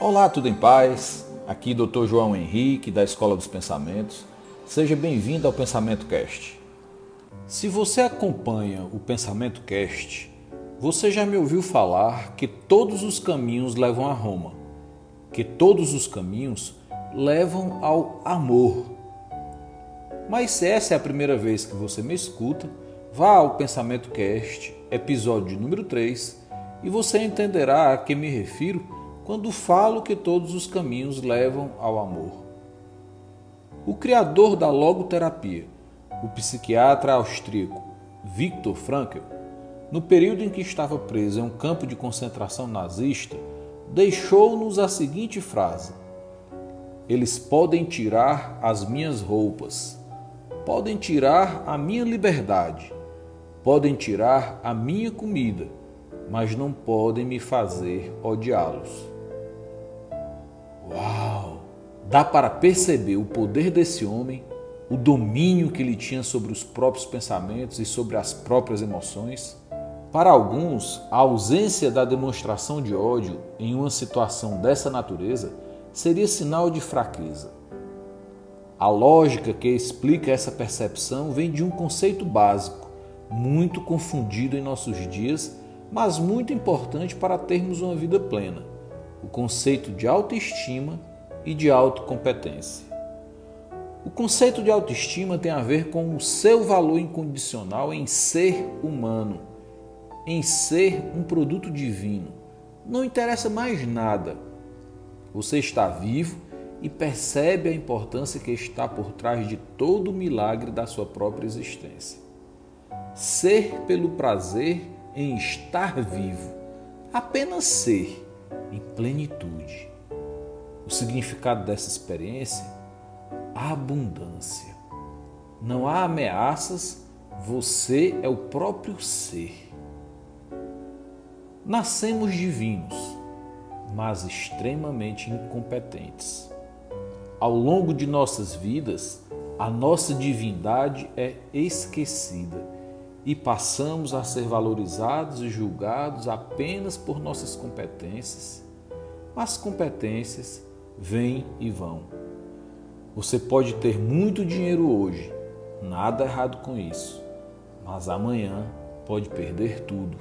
Olá, tudo em paz? Aqui Dr. João Henrique, da Escola dos Pensamentos. Seja bem-vindo ao Pensamento Cast. Se você acompanha o Pensamento Cast, você já me ouviu falar que todos os caminhos levam a Roma, que todos os caminhos levam ao amor. Mas se essa é a primeira vez que você me escuta, vá ao Pensamento Cast, episódio número 3, e você entenderá a que me refiro quando falo que todos os caminhos levam ao amor. O criador da logoterapia, o psiquiatra austríaco Viktor Frankl, no período em que estava preso em um campo de concentração nazista, deixou-nos a seguinte frase: Eles podem tirar as minhas roupas, podem tirar a minha liberdade, podem tirar a minha comida, mas não podem me fazer odiá-los. Uau! Dá para perceber o poder desse homem, o domínio que ele tinha sobre os próprios pensamentos e sobre as próprias emoções. Para alguns, a ausência da demonstração de ódio em uma situação dessa natureza seria sinal de fraqueza. A lógica que explica essa percepção vem de um conceito básico, muito confundido em nossos dias, mas muito importante para termos uma vida plena o conceito de autoestima e de autocompetência. O conceito de autoestima tem a ver com o seu valor incondicional em ser humano, em ser um produto divino. Não interessa mais nada. Você está vivo e percebe a importância que está por trás de todo o milagre da sua própria existência. Ser pelo prazer em estar vivo, apenas ser em plenitude. O significado dessa experiência? Abundância. Não há ameaças, você é o próprio ser. Nascemos divinos, mas extremamente incompetentes. Ao longo de nossas vidas, a nossa divindade é esquecida e passamos a ser valorizados e julgados apenas por nossas competências. Mas competências vêm e vão. Você pode ter muito dinheiro hoje, nada errado com isso, mas amanhã pode perder tudo.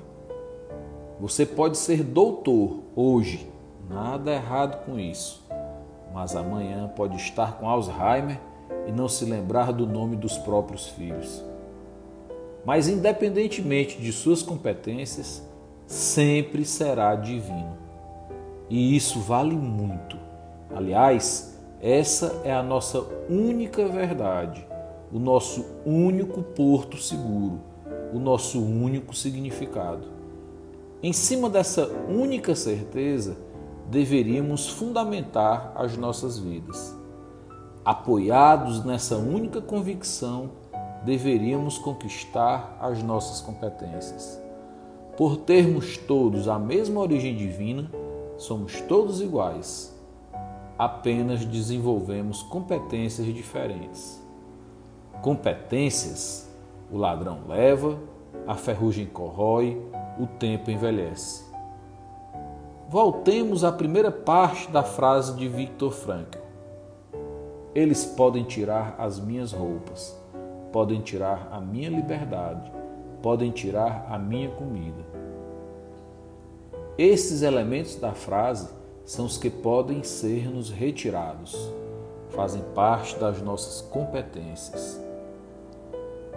Você pode ser doutor hoje, nada errado com isso, mas amanhã pode estar com Alzheimer e não se lembrar do nome dos próprios filhos. Mas, independentemente de suas competências, sempre será divino. E isso vale muito. Aliás, essa é a nossa única verdade, o nosso único porto seguro, o nosso único significado. Em cima dessa única certeza, deveríamos fundamentar as nossas vidas. Apoiados nessa única convicção, deveríamos conquistar as nossas competências. Por termos todos a mesma origem divina, somos todos iguais. Apenas desenvolvemos competências diferentes. Competências o ladrão leva, a ferrugem corrói, o tempo envelhece. Voltemos à primeira parte da frase de Viktor Frankl. Eles podem tirar as minhas roupas, podem tirar a minha liberdade, podem tirar a minha comida. Esses elementos da frase são os que podem ser nos retirados, fazem parte das nossas competências.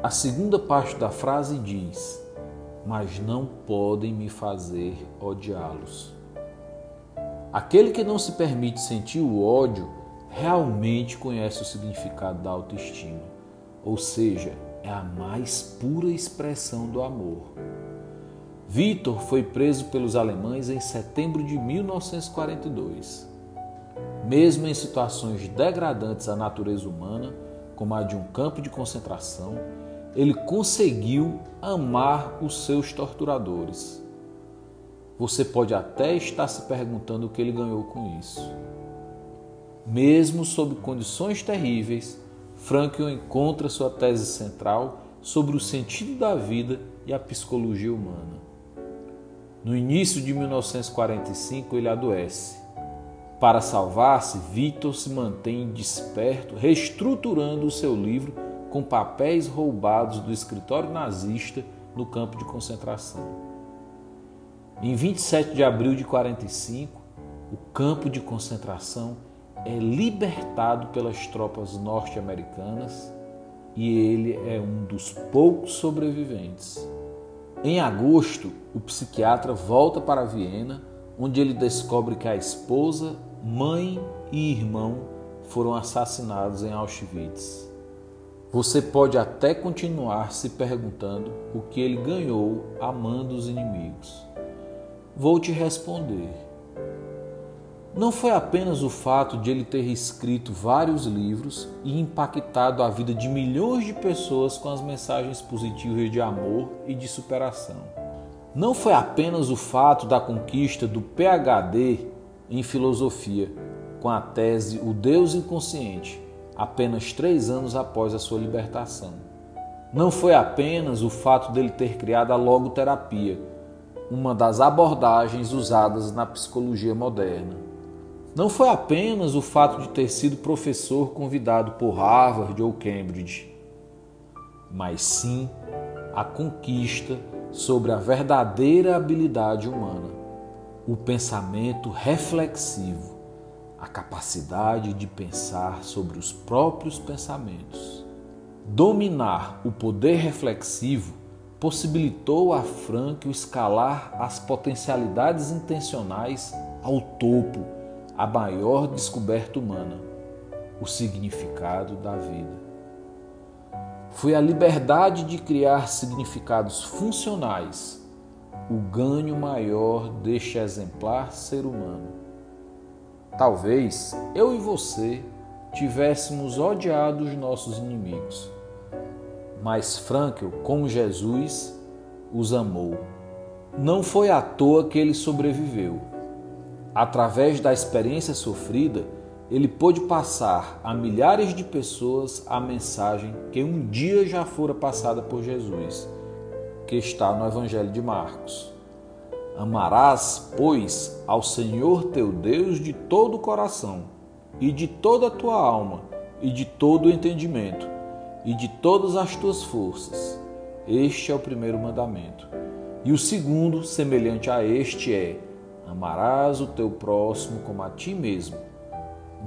A segunda parte da frase diz: Mas não podem me fazer odiá-los. Aquele que não se permite sentir o ódio realmente conhece o significado da autoestima ou seja, é a mais pura expressão do amor. Vitor foi preso pelos alemães em setembro de 1942. Mesmo em situações degradantes à natureza humana, como a de um campo de concentração, ele conseguiu amar os seus torturadores. Você pode até estar se perguntando o que ele ganhou com isso. Mesmo sob condições terríveis, Frankl encontra sua tese central sobre o sentido da vida e a psicologia humana. No início de 1945, ele adoece. Para salvar-se, Victor se mantém desperto, reestruturando o seu livro com papéis roubados do escritório nazista no campo de concentração. Em 27 de abril de 45, o campo de concentração é libertado pelas tropas norte-americanas e ele é um dos poucos sobreviventes. Em agosto, o psiquiatra volta para Viena, onde ele descobre que a esposa, mãe e irmão foram assassinados em Auschwitz. Você pode até continuar se perguntando o que ele ganhou amando os inimigos. Vou te responder. Não foi apenas o fato de ele ter escrito vários livros e impactado a vida de milhões de pessoas com as mensagens positivas de amor e de superação. Não foi apenas o fato da conquista do PhD em filosofia com a tese O Deus Inconsciente apenas três anos após a sua libertação. Não foi apenas o fato dele ter criado a logoterapia, uma das abordagens usadas na psicologia moderna. Não foi apenas o fato de ter sido professor convidado por Harvard ou Cambridge, mas sim a conquista sobre a verdadeira habilidade humana, o pensamento reflexivo a capacidade de pensar sobre os próprios pensamentos. Dominar o poder reflexivo possibilitou a Frank escalar as potencialidades intencionais ao topo, a maior descoberta humana, o significado da vida. Foi a liberdade de criar significados funcionais o ganho maior deste exemplar ser humano. Talvez eu e você tivéssemos odiado os nossos inimigos, mas Frankel, como Jesus, os amou. Não foi à toa que ele sobreviveu. Através da experiência sofrida, ele pôde passar a milhares de pessoas a mensagem que um dia já fora passada por Jesus, que está no Evangelho de Marcos. Amarás, pois, ao Senhor teu Deus de todo o coração, e de toda a tua alma, e de todo o entendimento, e de todas as tuas forças. Este é o primeiro mandamento. E o segundo, semelhante a este, é: amarás o teu próximo como a ti mesmo.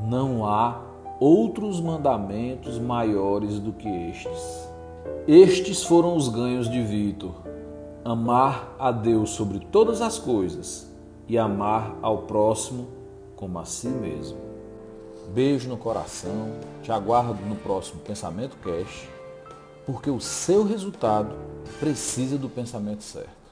Não há outros mandamentos maiores do que estes. Estes foram os ganhos de Vitor amar a Deus sobre todas as coisas e amar ao próximo como a si mesmo. Beijo no coração, te aguardo no próximo Pensamento Cash, porque o seu resultado precisa do pensamento certo.